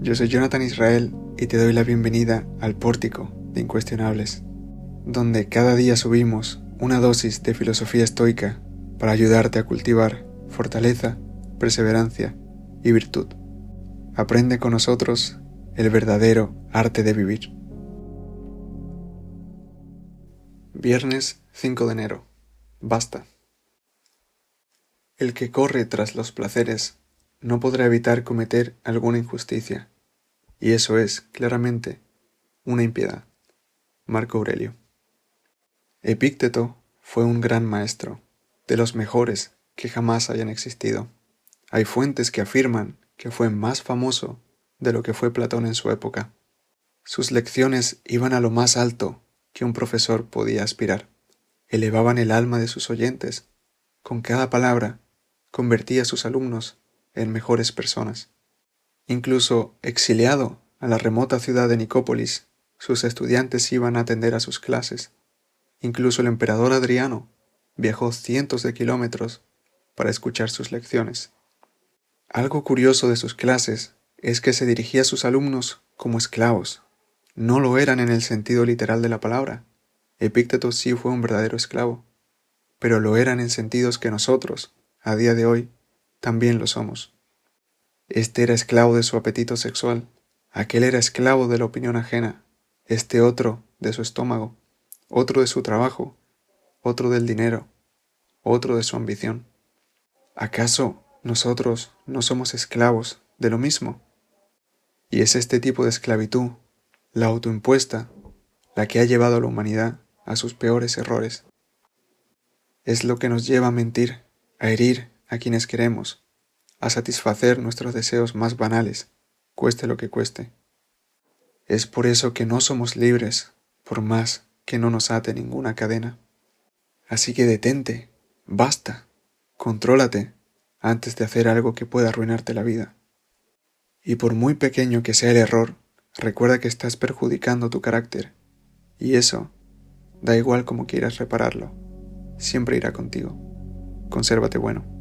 yo soy Jonathan Israel y te doy la bienvenida al Pórtico de Incuestionables, donde cada día subimos una dosis de filosofía estoica para ayudarte a cultivar fortaleza, perseverancia y virtud. Aprende con nosotros el verdadero arte de vivir. Viernes 5 de enero. Basta. El que corre tras los placeres no podrá evitar cometer alguna injusticia, y eso es, claramente, una impiedad. Marco Aurelio. Epícteto fue un gran maestro, de los mejores que jamás hayan existido. Hay fuentes que afirman que fue más famoso de lo que fue Platón en su época. Sus lecciones iban a lo más alto que un profesor podía aspirar. Elevaban el alma de sus oyentes. Con cada palabra convertía a sus alumnos en mejores personas. Incluso exiliado a la remota ciudad de Nicópolis, sus estudiantes iban a atender a sus clases. Incluso el emperador Adriano viajó cientos de kilómetros para escuchar sus lecciones. Algo curioso de sus clases es que se dirigía a sus alumnos como esclavos. No lo eran en el sentido literal de la palabra. Epícteto sí fue un verdadero esclavo, pero lo eran en sentidos que nosotros, a día de hoy, también lo somos. Este era esclavo de su apetito sexual, aquel era esclavo de la opinión ajena, este otro de su estómago, otro de su trabajo, otro del dinero, otro de su ambición. ¿Acaso nosotros no somos esclavos de lo mismo? Y es este tipo de esclavitud, la autoimpuesta, la que ha llevado a la humanidad a sus peores errores. Es lo que nos lleva a mentir, a herir a quienes queremos, a satisfacer nuestros deseos más banales, cueste lo que cueste. Es por eso que no somos libres, por más que no nos ate ninguna cadena. Así que detente, basta, contrólate antes de hacer algo que pueda arruinarte la vida. Y por muy pequeño que sea el error, recuerda que estás perjudicando tu carácter, y eso, da igual como quieras repararlo, siempre irá contigo. Consérvate bueno.